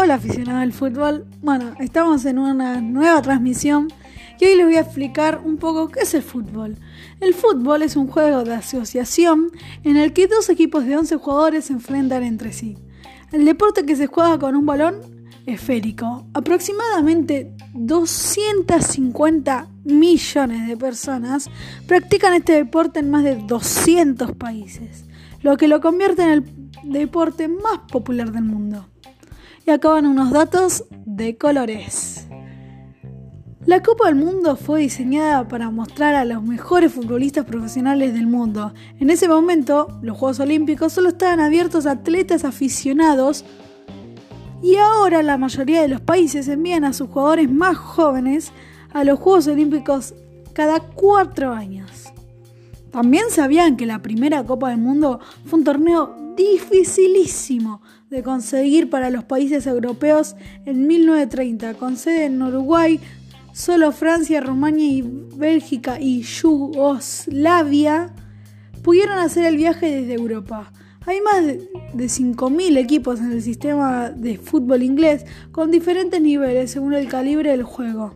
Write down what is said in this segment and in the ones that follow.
Hola aficionado al fútbol. Bueno, estamos en una nueva transmisión y hoy les voy a explicar un poco qué es el fútbol. El fútbol es un juego de asociación en el que dos equipos de 11 jugadores se enfrentan entre sí. El deporte que se juega con un balón esférico. Aproximadamente 250 millones de personas practican este deporte en más de 200 países, lo que lo convierte en el deporte más popular del mundo. Y acaban unos datos de colores. La Copa del Mundo fue diseñada para mostrar a los mejores futbolistas profesionales del mundo. En ese momento, los Juegos Olímpicos solo estaban abiertos a atletas aficionados y ahora la mayoría de los países envían a sus jugadores más jóvenes a los Juegos Olímpicos cada cuatro años. También sabían que la primera Copa del Mundo fue un torneo dificilísimo de conseguir para los países europeos en 1930, con sede en Uruguay, solo Francia, Rumania y Bélgica y Yugoslavia pudieron hacer el viaje desde Europa. Hay más de 5.000 equipos en el sistema de fútbol inglés con diferentes niveles según el calibre del juego.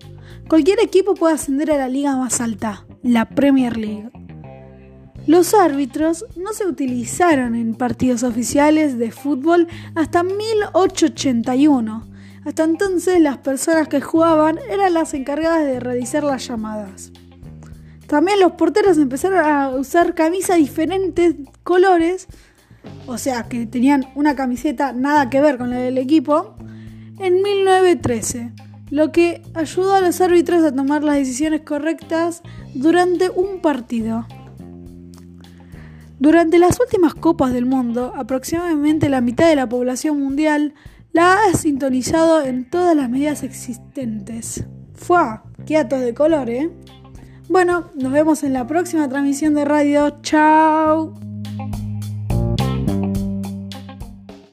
Cualquier equipo puede ascender a la liga más alta, la Premier League. Los árbitros no se utilizaron en partidos oficiales de fútbol hasta 1881. Hasta entonces las personas que jugaban eran las encargadas de realizar las llamadas. También los porteros empezaron a usar camisas diferentes colores, o sea que tenían una camiseta nada que ver con la del equipo, en 1913, lo que ayudó a los árbitros a tomar las decisiones correctas durante un partido. Durante las últimas copas del mundo, aproximadamente la mitad de la población mundial la ha sintonizado en todas las medidas existentes. ¡Fua! ¡Qué de color, eh! Bueno, nos vemos en la próxima transmisión de radio. ¡Chao!